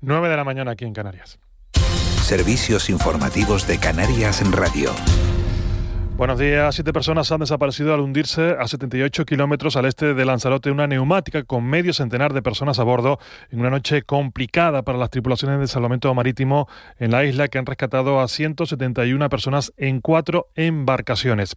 9 de la mañana aquí en Canarias. Servicios informativos de Canarias en Radio. Buenos días. Siete personas han desaparecido al hundirse a 78 kilómetros al este de Lanzarote una neumática con medio centenar de personas a bordo en una noche complicada para las tripulaciones de salvamento marítimo en la isla que han rescatado a 171 personas en cuatro embarcaciones.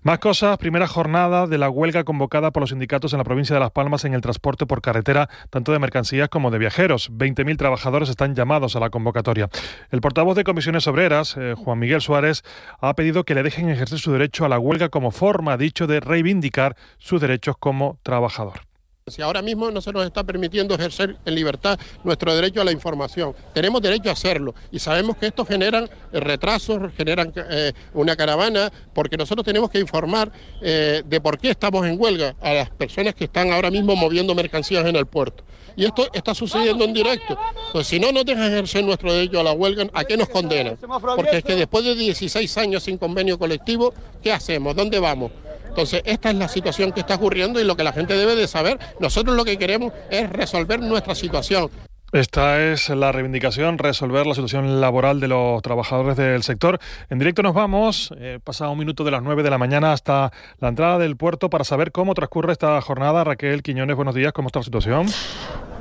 Más cosas. Primera jornada de la huelga convocada por los sindicatos en la provincia de Las Palmas en el transporte por carretera, tanto de mercancías como de viajeros. 20.000 trabajadores están llamados a la convocatoria. El portavoz de Comisiones Obreras, eh, Juan Miguel Suárez, ha pedido que le dejen ejercer su derecho a la huelga como forma, dicho, de reivindicar sus derechos como trabajador. Si ahora mismo no se nos está permitiendo ejercer en libertad nuestro derecho a la información, tenemos derecho a hacerlo y sabemos que esto generan eh, retrasos, generan eh, una caravana, porque nosotros tenemos que informar eh, de por qué estamos en huelga a las personas que están ahora mismo moviendo mercancías en el puerto. Y esto está sucediendo en directo. Pues si no nos dejan ejercer nuestro derecho a la huelga, ¿a qué nos condenan? Porque es que después de 16 años sin convenio colectivo, ¿qué hacemos? ¿Dónde vamos? Entonces, esta es la situación que está ocurriendo y lo que la gente debe de saber. Nosotros lo que queremos es resolver nuestra situación. Esta es la reivindicación, resolver la situación laboral de los trabajadores del sector. En directo nos vamos, eh, pasado un minuto de las 9 de la mañana hasta la entrada del puerto para saber cómo transcurre esta jornada. Raquel Quiñones, buenos días, ¿cómo está la situación?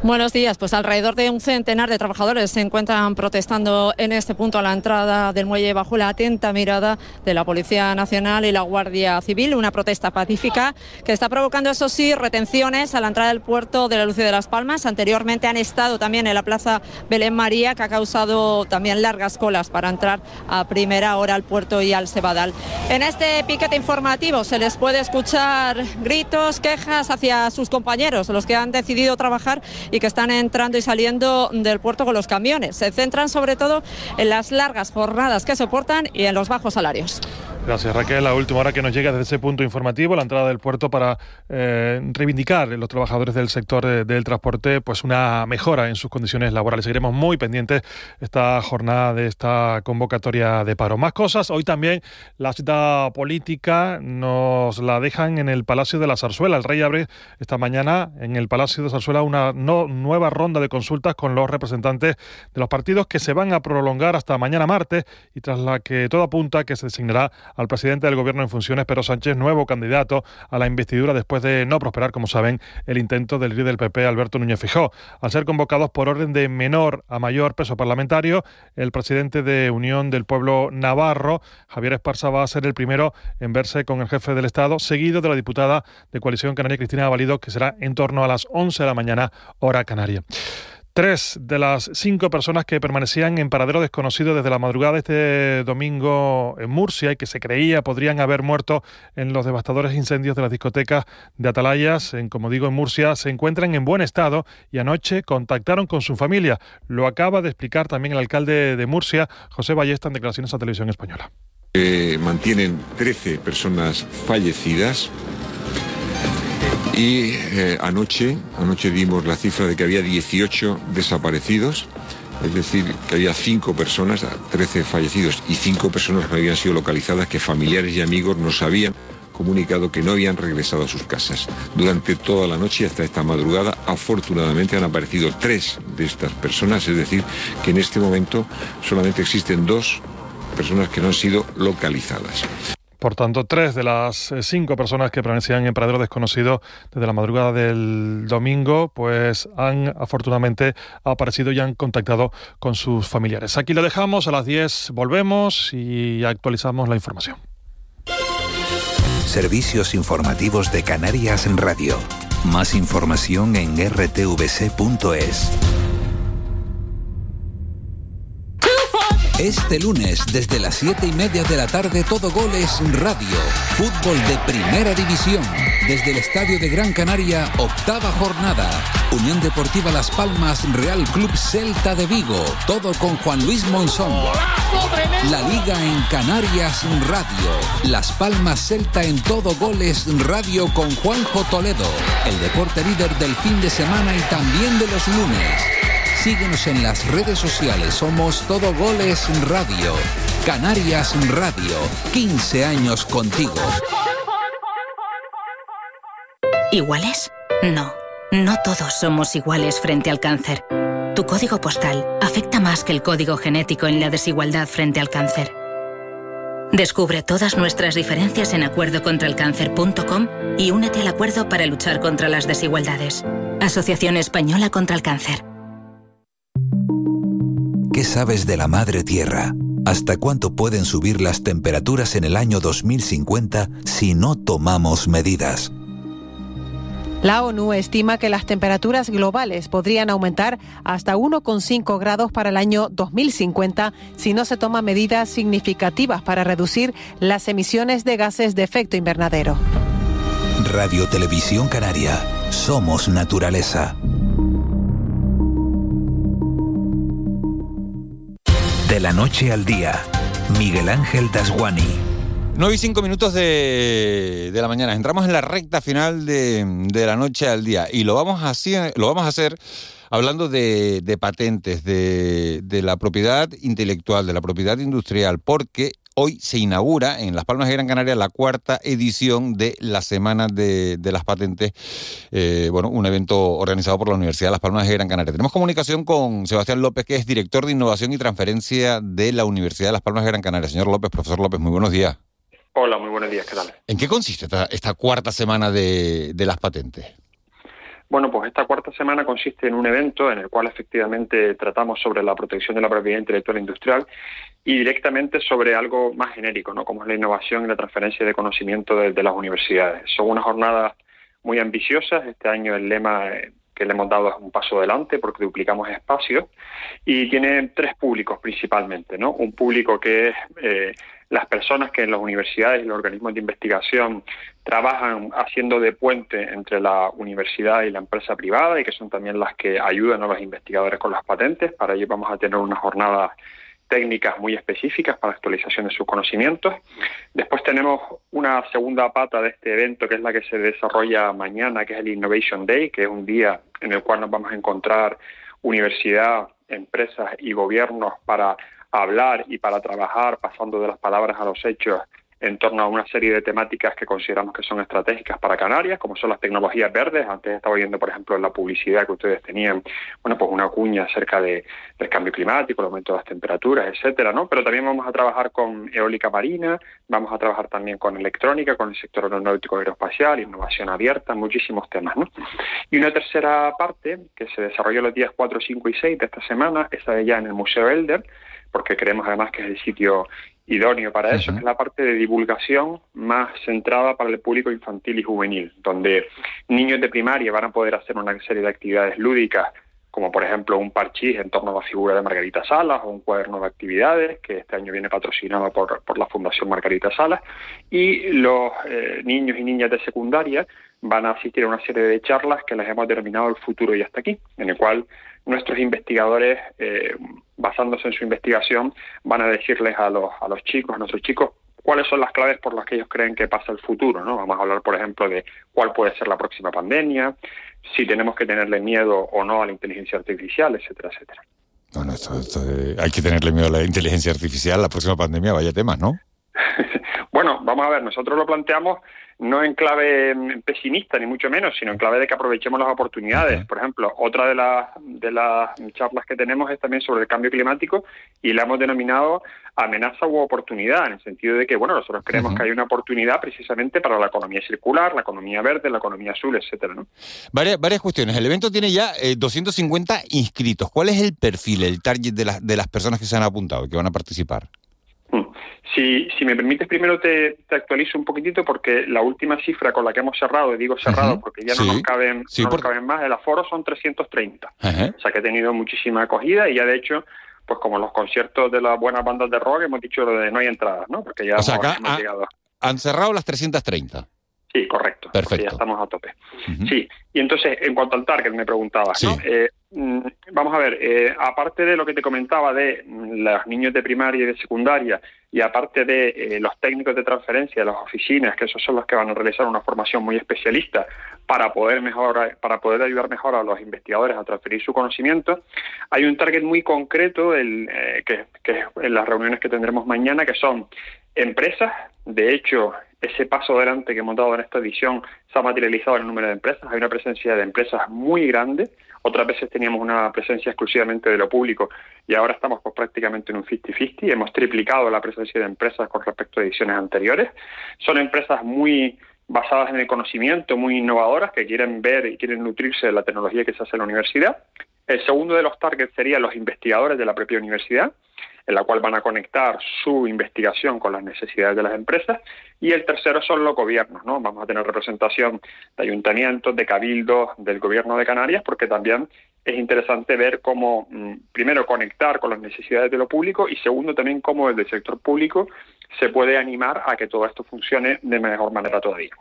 Buenos días. Pues alrededor de un centenar de trabajadores se encuentran protestando en este punto a la entrada del muelle bajo la atenta mirada de la Policía Nacional y la Guardia Civil. Una protesta pacífica que está provocando, eso sí, retenciones a la entrada del puerto de la Lucia de las Palmas. Anteriormente han estado también en la Plaza Belén María, que ha causado también largas colas para entrar a primera hora al puerto y al Cebadal. En este piquete informativo se les puede escuchar gritos, quejas hacia sus compañeros, los que han decidido trabajar y que están entrando y saliendo del puerto con los camiones. Se centran sobre todo en las largas jornadas que soportan y en los bajos salarios. Gracias Raquel. La última hora que nos llega desde ese punto informativo, la entrada del puerto para eh, reivindicar los trabajadores del sector eh, del transporte pues una mejora en sus condiciones laborales. Seguiremos muy pendientes esta jornada de esta convocatoria de paro. Más cosas, hoy también la cita política nos la dejan en el Palacio de la Zarzuela. El rey abre esta mañana en el Palacio de Zarzuela una nueva ronda de consultas con los representantes de los partidos que se van a prolongar hasta mañana martes y tras la que todo apunta que se designará al presidente del Gobierno en funciones, Pedro Sánchez, nuevo candidato a la investidura después de no prosperar, como saben, el intento del líder del PP, Alberto Núñez Fijó. Al ser convocados por orden de menor a mayor peso parlamentario, el presidente de Unión del Pueblo Navarro, Javier Esparza, va a ser el primero en verse con el jefe del Estado, seguido de la diputada de Coalición Canaria, Cristina Valido, que será en torno a las 11 de la mañana, hora canaria. Tres de las cinco personas que permanecían en paradero desconocido desde la madrugada de este domingo en Murcia y que se creía podrían haber muerto en los devastadores incendios de las discotecas de Atalayas, en, como digo, en Murcia, se encuentran en buen estado y anoche contactaron con su familia. Lo acaba de explicar también el alcalde de Murcia, José Ballesta, en declaraciones a Televisión Española. mantienen 13 personas fallecidas y eh, anoche, anoche dimos la cifra de que había 18 desaparecidos, es decir, que había 5 personas, 13 fallecidos y 5 personas que habían sido localizadas que familiares y amigos nos habían comunicado que no habían regresado a sus casas. Durante toda la noche hasta esta madrugada, afortunadamente han aparecido tres de estas personas, es decir, que en este momento solamente existen dos personas que no han sido localizadas. Por tanto, tres de las eh, cinco personas que permanecían en paradero desconocido desde la madrugada del domingo, pues han afortunadamente aparecido y han contactado con sus familiares. Aquí lo dejamos, a las 10 volvemos y actualizamos la información. Servicios informativos de Canarias en Radio. Más información en rtvc.es. Este lunes, desde las 7 y media de la tarde, todo goles radio. Fútbol de primera división. Desde el Estadio de Gran Canaria, octava jornada. Unión Deportiva Las Palmas, Real Club Celta de Vigo. Todo con Juan Luis Monzón. La Liga en Canarias Radio. Las Palmas Celta en todo goles radio con Juanjo Toledo. El deporte líder del fin de semana y también de los lunes. Síguenos en las redes sociales. Somos Todo Goles Radio. Canarias Radio. 15 años contigo. ¿Iguales? No. No todos somos iguales frente al cáncer. Tu código postal afecta más que el código genético en la desigualdad frente al cáncer. Descubre todas nuestras diferencias en acuerdocontralcáncer.com y únete al acuerdo para luchar contra las desigualdades. Asociación Española contra el Cáncer. ¿Qué sabes de la madre tierra? ¿Hasta cuánto pueden subir las temperaturas en el año 2050 si no tomamos medidas? La ONU estima que las temperaturas globales podrían aumentar hasta 1,5 grados para el año 2050 si no se toman medidas significativas para reducir las emisiones de gases de efecto invernadero. Radio Televisión Canaria. Somos naturaleza. De la noche al día, Miguel Ángel Dasguani. 9 y 5 minutos de, de, la mañana. Entramos en la recta final de, de, la noche al día y lo vamos a hacer, lo vamos a hacer hablando de, de patentes, de, de, la propiedad intelectual, de la propiedad industrial, porque hoy se inaugura en Las Palmas de Gran Canaria la cuarta edición de la Semana de, las Patentes, eh, bueno, un evento organizado por la Universidad de Las Palmas de Gran Canaria. Tenemos comunicación con Sebastián López, que es director de Innovación y Transferencia de la Universidad de Las Palmas de Gran Canaria. Señor López, profesor López, muy buenos días. Hola, muy buenos días, ¿qué tal? ¿En qué consiste esta, esta cuarta semana de, de las patentes? Bueno, pues esta cuarta semana consiste en un evento en el cual efectivamente tratamos sobre la protección de la propiedad intelectual industrial y directamente sobre algo más genérico, ¿no? como es la innovación y la transferencia de conocimiento de, las universidades. Son unas jornadas muy ambiciosas. Este año el lema que le hemos dado es un paso adelante porque duplicamos espacios y tiene tres públicos principalmente, ¿no? Un público que es eh, las personas que en las universidades y los organismos de investigación trabajan haciendo de puente entre la universidad y la empresa privada y que son también las que ayudan a los investigadores con las patentes. Para ello vamos a tener una jornada técnicas muy específicas para actualización de sus conocimientos. Después tenemos una segunda pata de este evento, que es la que se desarrolla mañana, que es el Innovation Day, que es un día en el cual nos vamos a encontrar universidad, empresas y gobiernos para hablar y para trabajar pasando de las palabras a los hechos en torno a una serie de temáticas que consideramos que son estratégicas para Canarias, como son las tecnologías verdes. Antes estaba viendo, por ejemplo, en la publicidad que ustedes tenían, bueno, pues una cuña acerca de, del cambio climático, el aumento de las temperaturas, etcétera, ¿no? Pero también vamos a trabajar con eólica marina, vamos a trabajar también con electrónica, con el sector aeronáutico aeroespacial, innovación abierta, muchísimos temas, ¿no? Y una tercera parte que se desarrolló los días 4, 5 y 6 de esta semana, esa ya en el Museo Elder, porque creemos además que es el sitio idóneo para eso, es la parte de divulgación más centrada para el público infantil y juvenil, donde niños de primaria van a poder hacer una serie de actividades lúdicas, como por ejemplo un parchís en torno a la figura de Margarita Salas o un cuaderno de actividades que este año viene patrocinado por, por la Fundación Margarita Salas, y los eh, niños y niñas de secundaria van a asistir a una serie de charlas que les hemos denominado El futuro y hasta aquí, en el cual nuestros investigadores, eh, basándose en su investigación, van a decirles a los, a los chicos, a nuestros chicos, cuáles son las claves por las que ellos creen que pasa el futuro, ¿no? Vamos a hablar, por ejemplo, de cuál puede ser la próxima pandemia, si tenemos que tenerle miedo o no a la inteligencia artificial, etcétera, etcétera. Bueno, esto, esto hay que tenerle miedo a la inteligencia artificial, la próxima pandemia, vaya temas, ¿no? bueno, vamos a ver, nosotros lo planteamos no en clave pesimista, ni mucho menos, sino en clave de que aprovechemos las oportunidades. Por ejemplo, otra de las, de las charlas que tenemos es también sobre el cambio climático y la hemos denominado amenaza u oportunidad, en el sentido de que, bueno, nosotros creemos que hay una oportunidad precisamente para la economía circular, la economía verde, la economía azul, etcétera, ¿no? Varias, varias cuestiones. El evento tiene ya 250 inscritos. ¿Cuál es el perfil, el target de, las de las personas que se han apuntado y que van a participar? Si, si me permites, primero te, te, actualizo un poquitito porque la última cifra con la que hemos cerrado, y digo cerrado porque ya no, nos, caben, sí, no por... nos caben más, el aforo son 330. Uh -huh. O sea que ha tenido muchísima acogida y ya de hecho pues como los conciertos de las buenas bandas de rock, hemos dicho lo de no hay entradas, ¿no? Porque ya O sea, hemos, acá hemos ha- llegado. Han cerrado las 330. Sí, correcto. Perfecto. Ya estamos a tope. Sí, y entonces, en cuanto al target, me preguntabas, ¿no? Sí. Eh, mm, vamos a ver, eh, aparte de lo que te comentaba de mm, los niños de primaria y de secundaria, y aparte de eh, los técnicos de transferencia de las oficinas, que esos son los que van a realizar una formación muy especialista para poder mejorar, para poder ayudar mejor a los investigadores a transferir su conocimiento, hay un target muy concreto el, eh, que, que en las reuniones que tendremos mañana, que son empresas. De hecho, ese paso adelante que hemos dado en esta edición se ha materializado en el número de empresas. Hay una presencia de empresas muy grande. Otras veces teníamos una presencia exclusivamente de lo público y ahora estamos pues, prácticamente en un 50-50. Hemos triplicado la presencia de empresas con respecto a ediciones anteriores. Son empresas muy basadas en el conocimiento, muy innovadoras, que quieren ver y quieren nutrirse de la tecnología que se hace en la universidad. El segundo de los targets sería los investigadores de la propia universidad, en la cual van a conectar su investigación con las necesidades de las empresas. Y el tercero son los gobiernos, ¿no? Vamos a tener representación de ayuntamientos, de cabildos, del gobierno de Canarias, porque también es interesante ver cómo, mm, primero, conectar con las necesidades de lo público y segundo, también cómo desde el sector público se puede animar a que todo esto funcione de mejor manera todavía.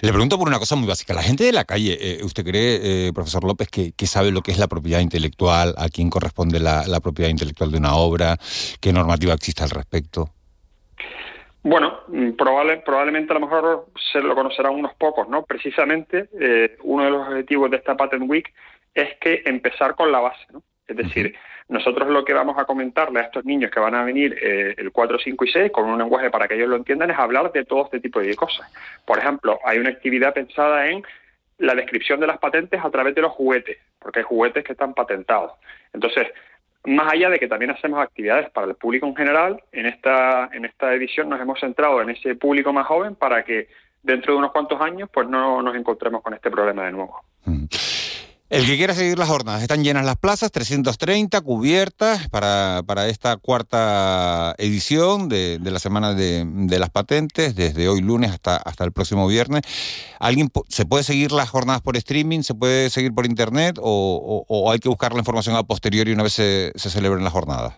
Le pregunto por una cosa muy básica. La gente de la calle, eh, ¿usted cree, eh, profesor López, que, que sabe lo que es la propiedad intelectual? ¿A quién corresponde la, la propiedad intelectual de una obra? ¿Qué normativa existe al respecto? Bueno, mm, probable, probablemente a lo mejor se lo conocerán unos pocos, ¿no? Precisamente eh, uno de los objetivos de esta Patent Week es que empezar con la base, ¿no? Es decir, nosotros lo que vamos a comentarle a estos niños que van a venir eh, el 4, 5 y 6 con un lenguaje para que ellos lo entiendan es hablar de todo este tipo de cosas. Por ejemplo, hay una actividad pensada en la descripción de las patentes a través de los juguetes, porque hay juguetes que están patentados. Entonces, más allá de que también hacemos actividades para el público en general, en esta, en esta edición nos hemos centrado en ese público más joven para que dentro de unos cuantos años pues no nos encontremos con este problema de nuevo. El que quiera seguir las jornadas, están llenas las plazas, 330 cubiertas para, para esta cuarta edición de, de la Semana de, de las Patentes, desde hoy lunes hasta, hasta el próximo viernes. ¿Alguien ¿Se puede seguir las jornadas por streaming? ¿Se puede seguir por internet? ¿O, o- o hay que buscar la información a posteriori una vez se, se celebren las jornadas?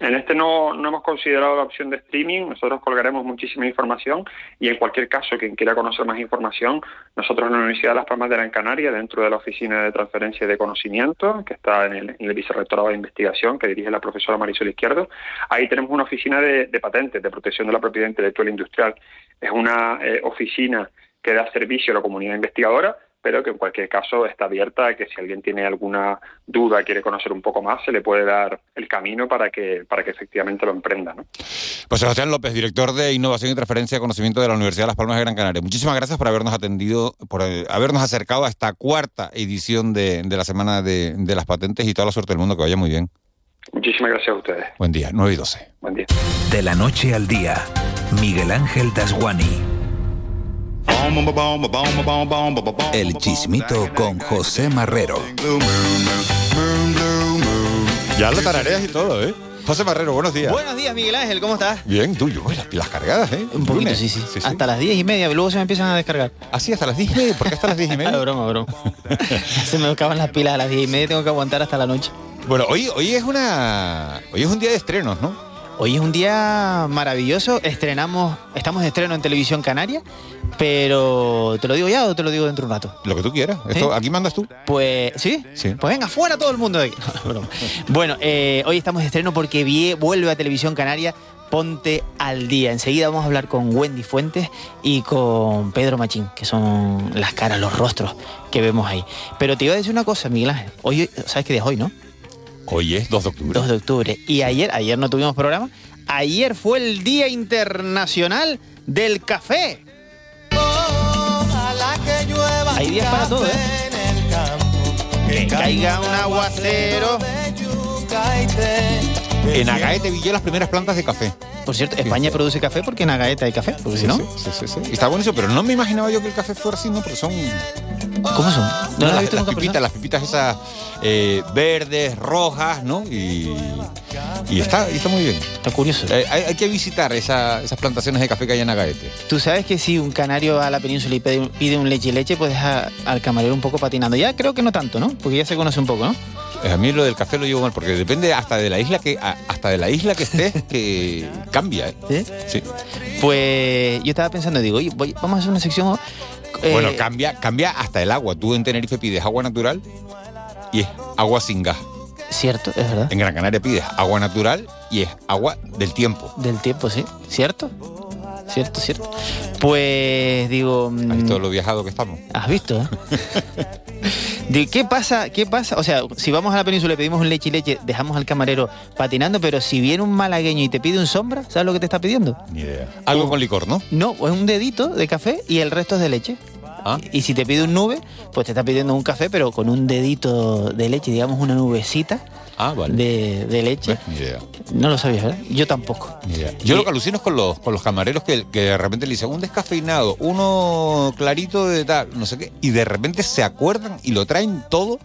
En este no, no hemos considerado la opción de streaming, nosotros colgaremos muchísima información y en cualquier caso, quien quiera conocer más información, nosotros en la Universidad de Las Palmas de Gran Canaria, dentro de la Oficina de Transferencia de Conocimiento, que está en el, en Vicerrectorado de Investigación, que dirige la profesora Marisol Izquierdo, ahí tenemos una oficina de, patentes, de protección de la propiedad intelectual industrial. Es una eh, oficina que da servicio a la comunidad investigadora, pero que en cualquier caso está abierta a que si alguien tiene alguna duda, quiere conocer un poco más, se le puede dar el camino para que, para que efectivamente lo emprenda. ¿no? Pues Sebastián López, director de Innovación y Transferencia de Conocimiento de la Universidad de Las Palmas de Gran Canaria. Muchísimas gracias por habernos atendido, por eh, habernos acercado a esta cuarta edición de, de la Semana de, de las Patentes y toda la suerte del mundo, que vaya muy bien. Muchísimas gracias a ustedes. Buen día, 9 y 12. Buen día. De la noche al día, Miguel Ángel Dasguani. El chismito con José Marrero. Ya lo tarareas y todo, ¿eh? José Marrero, buenos días. Buenos días, Miguel Ángel, ¿cómo estás? Bien, tú, yo, las pilas cargadas, ¿eh? Un poquito, sí, sí, Hasta las diez y media, luego se me empiezan a descargar. ¿Ah, sí? ¿Hasta las diez y media? ¿Por qué hasta las diez y media? broma, broma. se me acaban las pilas a las diez y media, tengo que aguantar hasta la noche. Bueno, hoy, hoy es una. Hoy es un día de estrenos, ¿no? Hoy es un día maravilloso, estrenamos, estamos de estreno en Televisión Canaria, pero ¿te lo digo ya o te lo digo dentro de un rato? Lo que tú quieras. Esto, ¿Aquí mandas tú? Pues, ¿sí? Sí. Pues venga, fuera todo el mundo de aquí. Bueno, eh, hoy estamos de estreno porque vie- vuelve a Televisión Canaria Ponte al Día. Enseguida vamos a hablar con Wendy Fuentes y con Pedro Machín, que son las caras, los rostros que vemos ahí. Pero te iba a decir una cosa, Miguel Ángel. Hoy, ¿sabes qué día es hoy, no? Hoy es 2 de octubre. 2 de octubre. Y ayer, ayer no tuvimos programa, ayer fue el Día Internacional del Café. Hay días para todo, ¿eh? Que caiga un aguacero. En Agaete vi yo las primeras plantas de café. Por cierto, España produce café porque en Agaeta hay café, porque si no... Sí, sí, sí, Está buenísimo, pero no me imaginaba yo que el café fuera así, ¿no? Porque son. ¿Cómo son? No, No las, visto las nunca pipitas, las pipitas esas eh, verdes, rojas, ¿no? Y, y está, y está muy bien. Está curioso. Eh, hay, hay que visitar esa- esas plantaciones de café que hay en Agaete. Tú sabes que si un canario va a la península y pide, pide un leche y leche, pues deja al camarero un poco patinando. Ya creo que no tanto, ¿no? Porque ya se conoce un poco, ¿no? A mí lo del café lo llevo mal porque depende hasta de la isla que hasta de la isla que estés que cambia, ¿eh? Sí. Pues yo estaba pensando, digo, oye, voy- vamos a hacer una sección. Eh, Bueno, cambia, cambia hasta el agua. Tú en Tenerife pides agua natural y es agua sin gas. Cierto, es verdad. En Gran Canaria pides agua natural y es agua del tiempo. Del tiempo, sí. ¿Cierto? Cierto, cierto. Pues digo. ¿Has visto lo viajado que estamos? ¿Has visto? eh? De, ¿Qué pasa? ¿Qué pasa? O sea, si vamos a la península y pedimos un leche y leche, dejamos al camarero patinando, pero si viene un malagueño y te pide un sombra, ¿sabes lo que te está pidiendo? Ni idea. Algo con licor, ¿no? No, es un dedito de café y el resto es de leche. Ah. Y si te pide un nube, pues te está pidiendo un café, pero con un dedito de leche, digamos una nubecita Ah, vale. de, de leche. Ni idea. No lo sabías, ¿verdad? Yo tampoco. Ni idea. Yo lo que alucino es con los, con los camareros que, que de repente le dicen un descafeinado, uno clarito de tal, no sé qué, y de repente se acuerdan y lo traen todo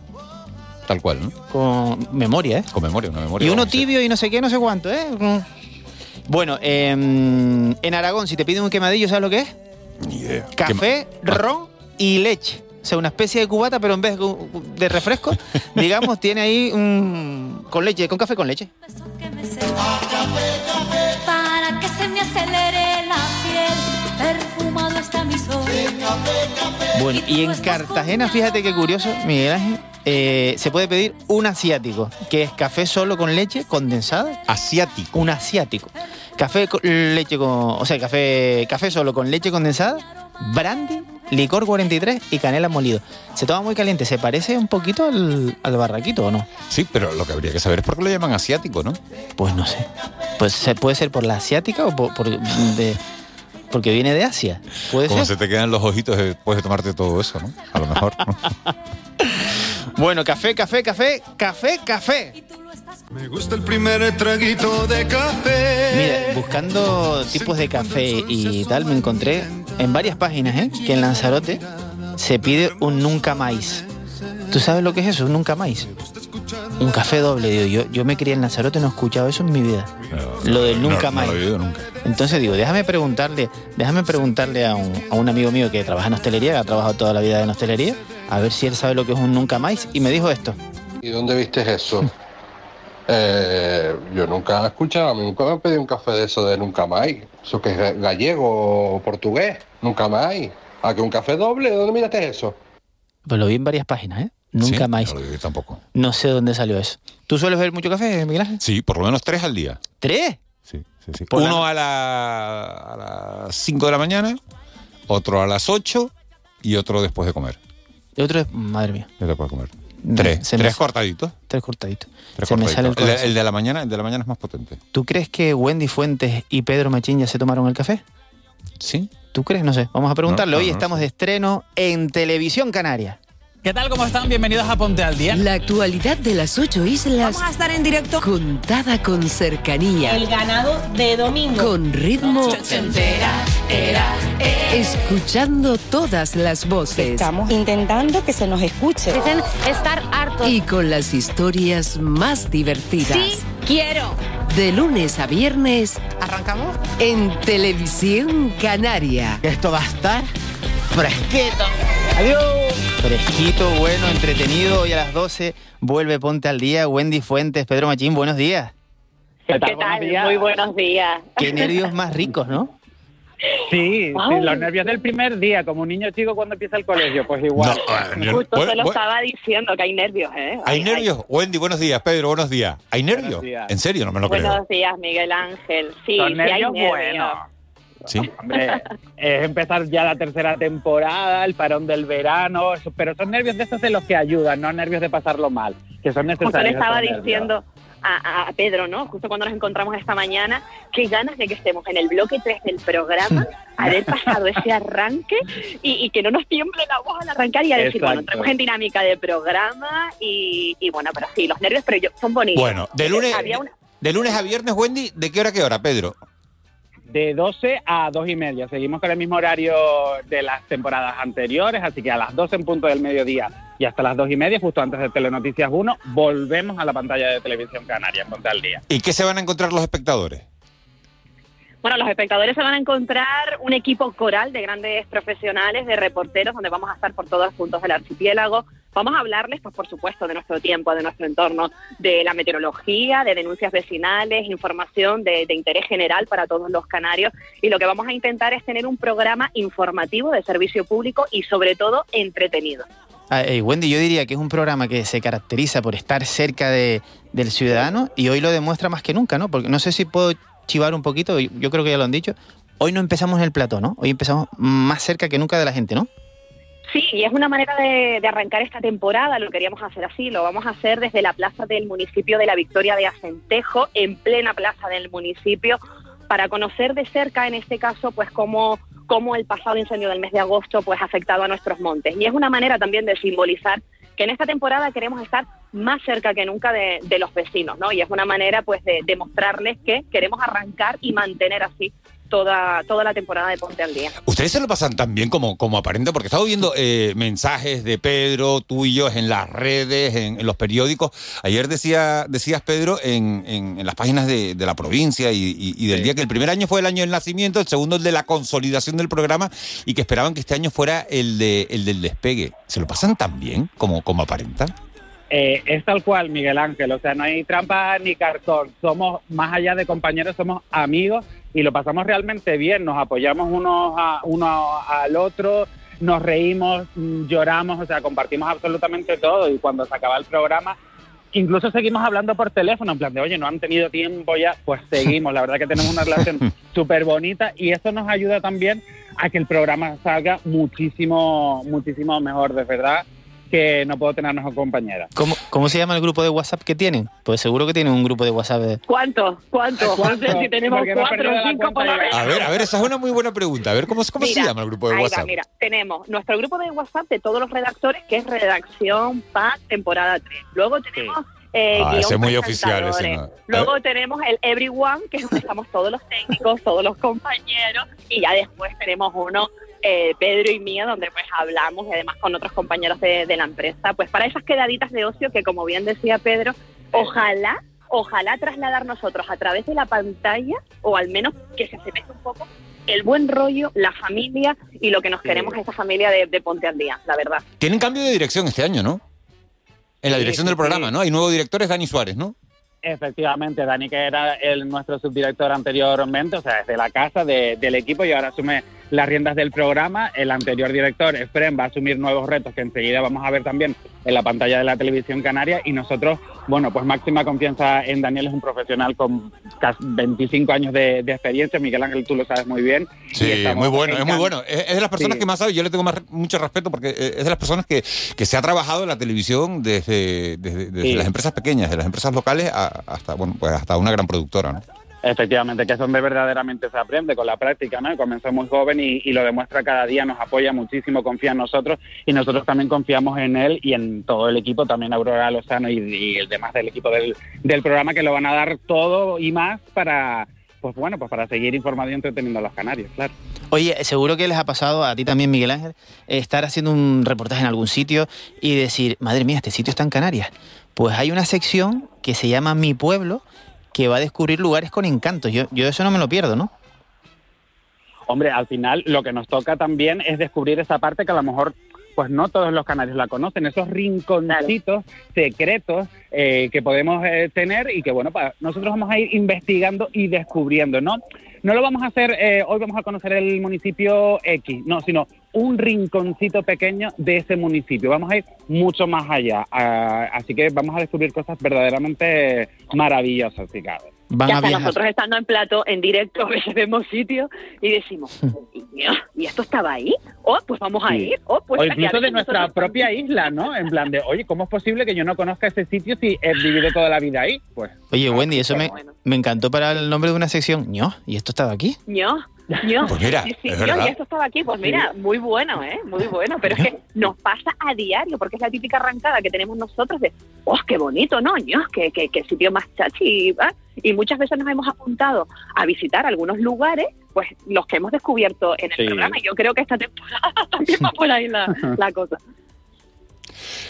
tal cual, ¿no? Con memoria, ¿eh? Con memoria, una memoria. Y uno tibio y no sé qué, no sé cuánto, ¿eh? Bueno, em, en Aragón, si te piden un quemadillo, ¿sabes lo que es? Ni idea. Café, ron y leche. O sea, una especie de cubata, pero en vez de refresco, digamos, tiene ahí un... con leche, con café con leche. Para que se me acelere la piel, perfumado está mi sol. Bueno, y en Cartagena, fíjate qué curioso, Miguel Ángel, eh, se puede pedir un asiático, que es café solo con leche condensada. Asiático. Un asiático. Café con leche con. O sea, café, café solo con leche condensada, brandy, licor 43 y canela molido. Se toma muy caliente. ¿Se parece un poquito al, al barraquito o no? Sí, pero lo que habría que saber es por qué lo llaman asiático, ¿no? Pues no sé. Pues se- puede ser por la asiática o por, por- de- porque viene de Asia. Puede Como ser. se te quedan los ojitos después de tomarte todo eso, ¿no? A lo mejor. ¿no? Bueno, café, café, café, café, café. Me gusta el primer traguito de café. Mira, buscando tipos de café y tal, me encontré en varias páginas ¿eh? que en Lanzarote se pide un nunca más. ¿Tú sabes lo que es eso? Un nunca más. Un café doble, digo. Yo, yo me crié en Lanzarote, no he escuchado eso en mi vida. Lo del No, nunca no más. lo he oído nunca. Entonces digo, déjame preguntarle, déjame preguntarle a un, a un amigo mío que trabaja en hostelería, que ha trabajado toda la vida en hostelería, a ver si él sabe lo que es un nunca más. Y me dijo esto. ¿Y dónde viste eso? Eh, yo nunca he escuchado, a mí nunca me han pedido un café de eso de nunca más. ¿Eso que es gallego o portugués? Nunca más. ¿A que un café doble? ¿Dónde miraste eso? Pues lo vi en varias páginas, ¿eh? Nunca Sí, más. no lo vi tampoco. No sé dónde salió eso. ¿Tú sueles ver mucho café, Miguel Ángel? Sí, por lo menos tres al día. ¿Tres? Sí, sí, sí. Por Uno la- a, la- a las 5 de la mañana, otro a las 8 y otro después de comer. Y otro madre mía, Después de comer. Tres, me- cortaditos. tres cortaditos. Tres Se me sale el. El, el de la mañana, el de la mañana es más potente. ¿Tú crees que Wendy Fuentes y Pedro Machín ya se tomaron el café? Sí. ¿Tú crees? No sé. Vamos a preguntarle. No, no, Hoy no estamos de estreno en Televisión Canaria. ¿Qué tal? ¿Cómo están? Bienvenidos a Ponte al Día. La actualidad de las ocho islas. Vamos a estar en directo. Contada con cercanía. El ganado de domingo. Con ritmo. Escuchando todas las voces. Estamos intentando que se nos escuche. Dicen estar hartos. Y con las historias más divertidas. Sí, quiero. De lunes a viernes. ¿Arrancamos? En Televisión Canaria. Esto va a estar fresquito. Adiós. Fresquito, bueno, entretenido. Hoy a las 12 vuelve Ponte al Día. Wendy Fuentes, Pedro Machín, buenos días. ¿Qué tal? Muy buenos días. Qué nervios más ricos, ¿no? Sí, Wow. sí, los nervios del primer día, como un niño chico cuando empieza el colegio, pues igual. Justo se lo estaba diciendo, que hay nervios, ¿eh? ¿Hay nervios? Wendy, buenos días. Pedro, buenos días. ¿Hay nervios? días. En serio, no me lo creo. días, Miguel Ángel. Sí, Son sí hay nervios nervios. Sí. Hombre, es empezar ya la tercera temporada, el parón del verano, eso- pero son nervios de esos de los que ayudan, no nervios de pasarlo mal, que son necesarios. Justo le estaba diciendo a, a Pedro, ¿no? Justo cuando nos encontramos esta mañana, qué ganas de que estemos en el bloque 3 del programa, haber pasado ese arranque y, y que no nos tiemble la voz al arrancar y a decir, bueno, Exacto. entramos en dinámica de programa y, y bueno, pero sí, los nervios pero yo, son bonitos. Bueno, de lunes, Había una- de lunes a viernes, Wendy, ¿de qué hora a qué hora, Pedro? De 12 a 2 y media. Seguimos con el mismo horario de las temporadas anteriores, así que a las 12 en punto del mediodía y hasta las 2 y media, justo antes de Telenoticias 1, volvemos a la pantalla de Televisión Canaria en Ponte al Día. ¿Y qué se van a encontrar los espectadores? Bueno, los espectadores se van a encontrar un equipo coral de grandes profesionales, de reporteros, donde vamos a estar por todos los puntos del archipiélago, Vamos a hablarles, pues por supuesto, de nuestro tiempo, de nuestro entorno, de la meteorología, de denuncias vecinales, información de, interés general para todos los canarios. Y lo que vamos a intentar es tener un programa informativo de servicio público y sobre todo entretenido. Ah, eh, Wendy, yo diría que es un programa que se caracteriza por estar cerca de, del ciudadano y hoy lo demuestra más que nunca, ¿no? Porque no sé si puedo chivar un poquito, yo creo que ya lo han dicho. Hoy no empezamos en el plató, ¿no? Hoy empezamos más cerca que nunca de la gente, ¿no? Sí, y es una manera de, de arrancar esta temporada, lo queríamos hacer así, lo vamos a hacer desde la plaza del municipio de la Victoria de Acentejo, en plena plaza del municipio, para conocer de cerca, en este caso, pues cómo, cómo el pasado incendio del mes de agosto pues ha afectado a nuestros montes. Y es una manera también de simbolizar que en esta temporada queremos estar más cerca que nunca de, los vecinos, ¿no? Y es una manera pues de demostrarles que queremos arrancar y mantener así toda, toda la temporada de Ponte al Día. Ustedes se lo pasan tan bien como, como aparenta, porque he estado viendo eh, mensajes de Pedro, tuyos, en las redes, en, en los periódicos. Ayer decía, decías, Pedro, en, en- en las páginas de, de la provincia y, y- y del día que el primer año fue el año del nacimiento, el segundo el de la consolidación del programa y que esperaban que este año fuera el, de, el del despegue. ¿Se lo pasan tan bien como, como aparenta? Eh, es tal cual, Miguel Ángel, o sea, no hay trampa ni cartón, somos más allá de compañeros, somos amigos y lo pasamos realmente bien, nos apoyamos uno, a, uno al otro, nos reímos, mm, lloramos, o sea, compartimos absolutamente todo. Y cuando se acaba el programa, incluso seguimos hablando por teléfono, en plan de, oye, no han tenido tiempo ya, pues seguimos, la verdad que tenemos una relación súper bonita y eso nos ayuda también a que el programa salga muchísimo, muchísimo mejor, de verdad que no puedo tener mejor compañera. ¿Cómo, ¿Cómo se llama el grupo de WhatsApp que tienen? Pues seguro que tienen un grupo de WhatsApp. de- ¿Cuánto? ¿Cuánto? No sé si tenemos Porque cuatro o cinco por lo menos. A ver, a ver, esa es una muy buena pregunta. A ver, ¿cómo, cómo se Mira, llama el grupo de ahí va, WhatsApp? mira, tenemos nuestro grupo de WhatsApp de todos los redactores, que es Redacción PAC temporada 3. Luego tenemos eh, Ah, guion ese es muy oficial, ese no. Luego tenemos el Everyone, que es donde estamos todos los técnicos, todos los compañeros. Y ya después tenemos uno, eh, Pedro y mío, donde pues hablamos y además con otros compañeros de, de la empresa. Pues para esas quedaditas de ocio que, como bien decía Pedro, ojalá ojalá trasladar nosotros a través de la pantalla, o al menos que se asemeje un poco, el buen rollo, la familia y lo que nos queremos a esta familia de, de Ponte al Día, la verdad. Tienen cambio de dirección este año, ¿no? En la dirección sí, del programa, sí. ¿no? Hay nuevo director, es Dani Suárez, ¿no? Efectivamente, Dani, que era el, nuestro subdirector anteriormente, o sea, desde la casa de- del equipo y ahora asume las riendas del programa. El anterior director, Efren, va a asumir nuevos retos que enseguida vamos a ver también en la pantalla de la televisión canaria y nosotros, bueno, pues máxima confianza en Daniel, es un profesional con casi 25 años de, de experiencia, Miguel Ángel, tú lo sabes muy bien. Sí, muy bueno, es muy bueno. Es, es de las personas Sí. que más sabe, yo le tengo más, mucho respeto porque eh, es de las personas que, que se ha trabajado en la televisión desde, desde, desde Sí. las empresas pequeñas, de las empresas locales a- hasta, bueno, pues hasta una gran productora, ¿no? Efectivamente, que es donde verdaderamente se aprende con la práctica, ¿no? Comenzó muy joven y, lo demuestra cada día, nos apoya muchísimo, confía en nosotros y nosotros también confiamos en él y en todo el equipo, también Aurora Lozano y, y el demás del equipo del, del programa que lo van a dar todo y más para, pues bueno, pues para seguir informando y entreteniendo a los canarios, claro. Oye, seguro que les ha pasado a ti también, Miguel Ángel, estar haciendo un reportaje en algún sitio y decir, madre mía, este sitio está en Canarias. Pues hay una sección que se llama Mi Pueblo que va a descubrir lugares con encantos. Yo, yo eso no me lo pierdo, ¿no? Hombre, al final lo que nos toca también es descubrir esa parte que a lo mejor pues no todos los canarios la conocen, esos rinconcitos secretos eh, que podemos eh, tener y que bueno, pa- nosotros vamos a ir investigando y descubriendo, ¿no? No lo vamos a hacer, eh, hoy vamos a conocer el municipio X, no, sino un rinconcito pequeño de ese municipio. Vamos a ir mucho más allá, ah, así que vamos a descubrir cosas verdaderamente maravillosas, si cabe. Van y a hasta nosotros estando en plato, en directo, a veces vemos sitios y decimos, "Dios, ¿y esto estaba ahí? Oh, pues vamos a ir. Oh, pues o incluso de nuestra nosotros- propia isla, ¿no? En plan de, oye, ¿cómo es posible que yo no conozca ese sitio si he vivido toda la vida ahí? Pues Oye, Wendy, eso me, me encantó para el nombre de una sección. ¿Ño? ¿Y esto estaba aquí? ño, ño. Pues mira, Sí, sí, es ño, verdad. y esto estaba aquí, pues mira, muy bueno, ¿eh? Muy bueno, pero es que nos pasa a diario, porque es la típica arrancada que tenemos nosotros de, oh, qué bonito, ¿no? ño, qué, qué, qué sitio más chachi, ¿va? Y muchas veces nos hemos apuntado a visitar algunos lugares, pues los que hemos descubierto en el Sí. programa, y yo creo que esta temporada también va por ahí la, la cosa.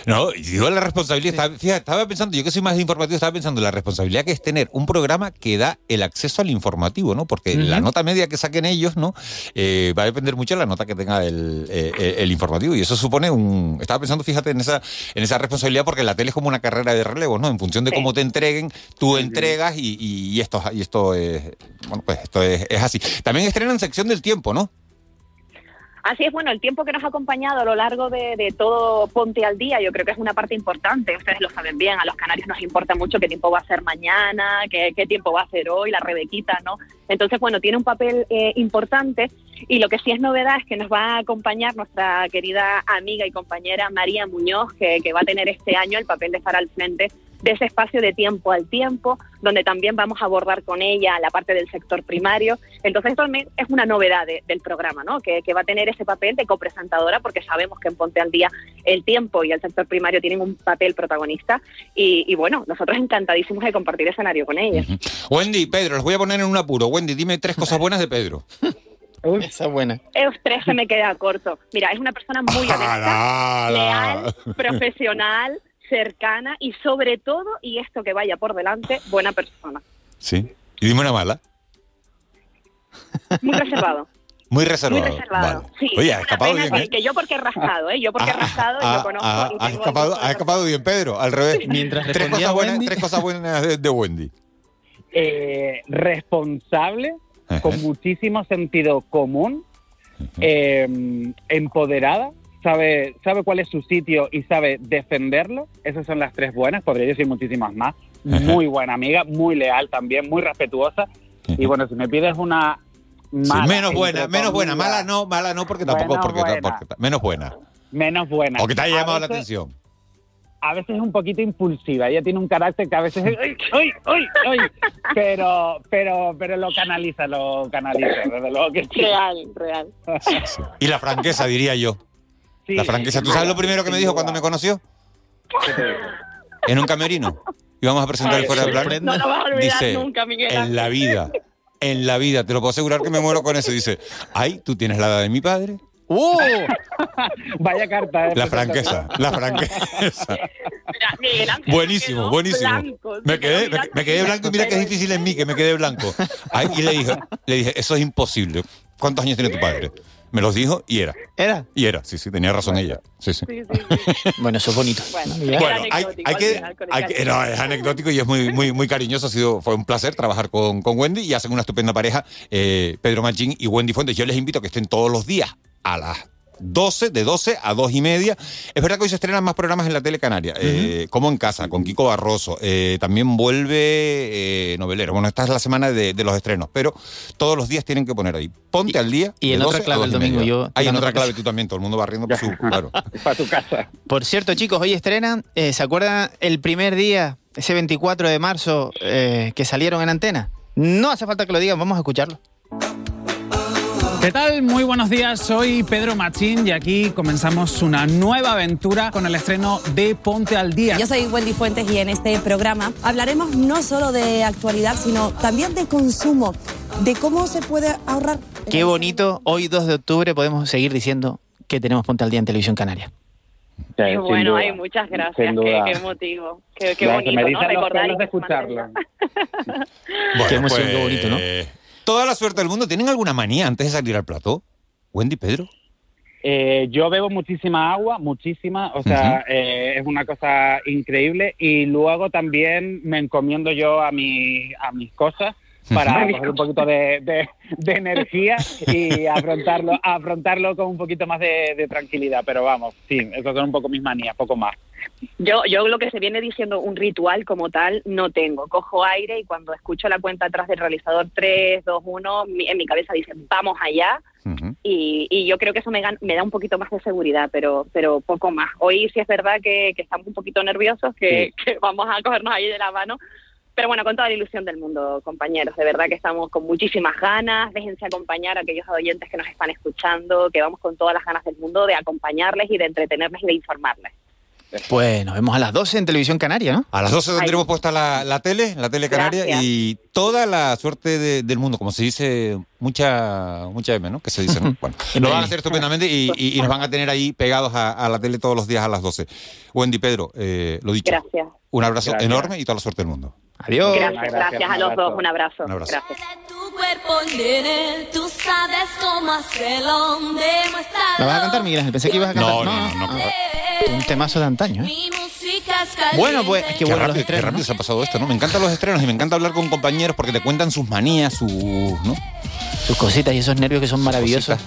No, digo la responsabilidad, estaba, fíjate, estaba pensando, yo que soy más informativo, estaba pensando la responsabilidad que es tener un programa que da el acceso al informativo, ¿no? Porque la nota media que saquen ellos, ¿no? Eh, va a depender mucho de la nota que tenga el, eh, eh, el informativo. Y eso supone un. Estaba pensando, fíjate, en esa, en esa responsabilidad, porque la tele es como una carrera de relevo, ¿no? En función de cómo te entreguen, tú entregas y, y- y esto, y esto es. Bueno, pues esto es, es así. También estrenan sección del tiempo, ¿no? Así es, bueno, el tiempo que nos ha acompañado a lo largo de, todo Ponte al Día, yo creo que es una parte importante. Ustedes lo saben bien, a los canarios nos importa mucho qué tiempo va a ser mañana, qué, qué tiempo va a ser hoy, la Rebequita, ¿no? Entonces, bueno, tiene un papel eh, importante y lo que sí es novedad es que nos va a acompañar nuestra querida amiga y compañera María Muñoz, que, que va a tener este año el papel de estar al frente de ese espacio de tiempo al tiempo, donde también vamos a abordar con ella la parte del sector primario. Entonces, esto también es una novedad de- del programa, ¿no? Que, que va a tener ese papel de copresentadora, porque sabemos que en Ponte al Día el tiempo y el sector primario tienen un papel protagonista. Y, y bueno, nosotros encantadísimos de compartir escenario con ella. Wendy, Pedro, los voy a poner en un apuro. Wendy, dime tres cosas buenas de Pedro. Esa es buena. Esos tres se me queda corto. Mira, es una persona muy honesta, leal, profesional, cercana y sobre todo, y esto que vaya por delante, buena persona. Sí. Y dime una mala. Muy reservado. Muy reservado. Muy reservado. Vale. Sí, Oye, ha escapado bien, que, ¿eh? que yo porque he rascado, ¿eh? Yo porque he rascado y Ah, lo conozco. ah, y ha, escapado, ha escapado bien, Pedro. Al revés. Mientras tres cosas buenas, Wendy. tres cosas buenas de, de Wendy. eh, responsable, con muchísimo sentido común, eh, empoderada, sabe, sabe cuál es su sitio y sabe defenderlo. Esas son las tres buenas, podría decir muchísimas más. Muy buena amiga, muy leal también, muy respetuosa. Y bueno, si me pides una Sí, mala, menos buena, menos buena. Mala no, mala no, porque tampoco. Menos porque, buena. porque- menos buena. menos buena. O que te haya llamado la atención. a veces es un poquito impulsiva. Ella tiene un carácter que a veces es, ¡ay, ay, ay, ay! Pero, pero, pero lo canaliza, lo canaliza, desde luego que sí. Real, real. Y la franqueza, diría yo. Sí. La franqueza. ¿Tú sabes lo primero que me dijo cuando me conoció? En un camerino. Íbamos a presentar el fuera de plan. No lo vas a olvidar Dice, nunca, Miguel. en la vida, en la vida, te lo puedo asegurar que me muero con eso. Dice, ay, tú tienes la edad de mi padre. ¡Uh! Vaya carta. eh, La franqueza, la franqueza. Mira, Miguel Ángel Buenísimo, quedó buenísimo. blanco, Me quedé, me, quedé blanco y mira que es difícil en mí que me quede blanco. Ay, y le dije, le dije, eso es imposible. ¿Cuántos años tiene tu padre? Me los dijo y era. ¿Era? Y era, sí, sí, tenía razón ella. Sí, sí. Bueno, eso es bonito. Bueno, hay, hay que, hay que- no, es anecdótico y es muy, muy, muy cariñoso. Ha sido, fue un placer trabajar con, con Wendy y hacen una estupenda pareja, eh, Pedro Machín y Wendy Fuentes. Yo les invito a que estén todos los días a las 12, de 12 a 2 y media. Es verdad que hoy se estrenan más programas en la tele canaria, eh, como en casa, con Kiko Barroso. Eh, también vuelve eh, Novelero. Bueno, esta es la semana de, de los estrenos, pero todos los días tienen que poner ahí. Ponte al día. y en de otra 12 a clave 2 el domingo, yo Ah, y en otra clave tú también, todo el mundo barriendo por su. Claro. Para tu casa. Por cierto, chicos, hoy estrenan, eh, ¿se acuerdan el primer día, ese 24 de marzo, eh, que salieron en antena? No hace falta que lo digan, vamos a escucharlo. ¿Qué tal? Muy buenos días, soy Pedro Machín y aquí comenzamos una nueva aventura con el estreno de Ponte al Día. Yo soy Wendy Fuentes y en este programa hablaremos no solo de actualidad, sino también de consumo, de cómo se puede ahorrar. Qué bonito, hoy 2 de octubre podemos seguir diciendo que tenemos Ponte al Día en Televisión Canaria. Qué bueno, duda. ay, muchas gracias. Qué, qué emotivo. Qué, qué bonito, me ¿no? Recordar de escucharlo. Bueno, Qué emoción, qué bonito, ¿no? Toda la suerte del mundo. ¿Tienen alguna manía antes de salir al plató? Wendy, Pedro. Eh, yo bebo muchísima agua, muchísima, o sea, eh, es una cosa increíble y luego también me encomiendo yo a, mi, a mis cosas para coger un poquito de, de- de energía y afrontarlo, afrontarlo con un poquito más de, de tranquilidad, pero vamos, sí, esas son un poco mis manías, poco más. Yo, yo lo que se viene diciendo un ritual como tal no tengo. Cojo aire y cuando escucho la cuenta atrás del realizador 3, 2, 1, mi- en mi cabeza dice vamos allá y, y yo creo que eso me, me da un poquito más de seguridad, pero, pero poco más. Hoy sí es verdad que, que estamos un poquito nerviosos, que, que vamos a cogernos ahí de la mano. Pero bueno, con toda la ilusión del mundo, compañeros. De verdad que estamos con muchísimas ganas. Déjense acompañar a aquellos oyentes que nos están escuchando, que vamos con todas las ganas del mundo de acompañarles y de entretenerles y de informarles. Pues nos vemos a las 12 en Televisión Canaria, ¿no? A las 12 tendremos puesta la, la tele, la tele canaria Gracias. y toda la suerte de- del mundo, como se dice, mucha mucha M, ¿no? Que se dice, ¿no? Bueno, lo van a hacer estupendamente y, y- y nos van a tener ahí pegados a, a la tele todos los días a las 12. Wendy, Pedro, eh, lo dicho. Gracias. Un abrazo Gracias. enorme y toda la suerte del mundo. Adiós. Gracias, gracias a los dos. Un abrazo. Un abrazo. Gracias. ¿La vas a cantar, Miguel Ángel? Pensé que ibas a cantar. No, no, no, no. Un temazo de antaño, ¿eh? Mi música es caliente. Bueno, pues, es que Qué bueno los rápido, qué estrenos, rápido se ha pasado esto, ¿no? Me encantan los estrenos y me encanta hablar con compañeros porque te cuentan sus manías, sus, ¿no? Sus cositas y esos nervios que son maravillosos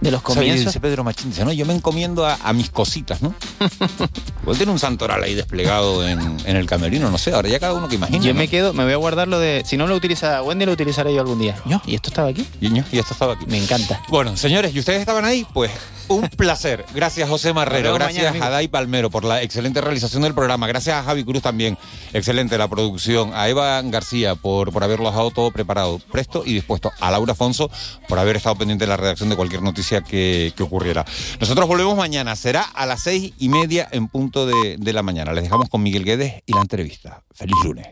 de los comienzos. Dice Pedro Machín, dice, no, yo me encomiendo a, a mis cositas, ¿no? Igual tiene un santoral ahí desplegado en, en el camerino, no sé, ahora ya cada uno que imagina. Yo ¿no? me quedo, me voy a guardar lo de. Si no lo utiliza Wendy, lo utilizaré yo algún día. ¿Y esto estaba aquí? Y, esto estaba aquí. Me encanta. Bueno, señores, ¿y ustedes estaban ahí? Pues un placer. Gracias, José Marrero. Gracias mañana, a Dai Palmero por la excelente realización del programa. Gracias a Javi Cruz también. Excelente la producción. A Eva García por, por haberlo dejado todo preparado, presto y dispuesto. A Laura Afonso por haber estado pendiente de la redacción de cualquier que, que ocurriera. Nosotros volvemos mañana. Será a las seis y media en punto de, de la mañana. Les dejamos con Miguel Guedes y la entrevista. Feliz lunes.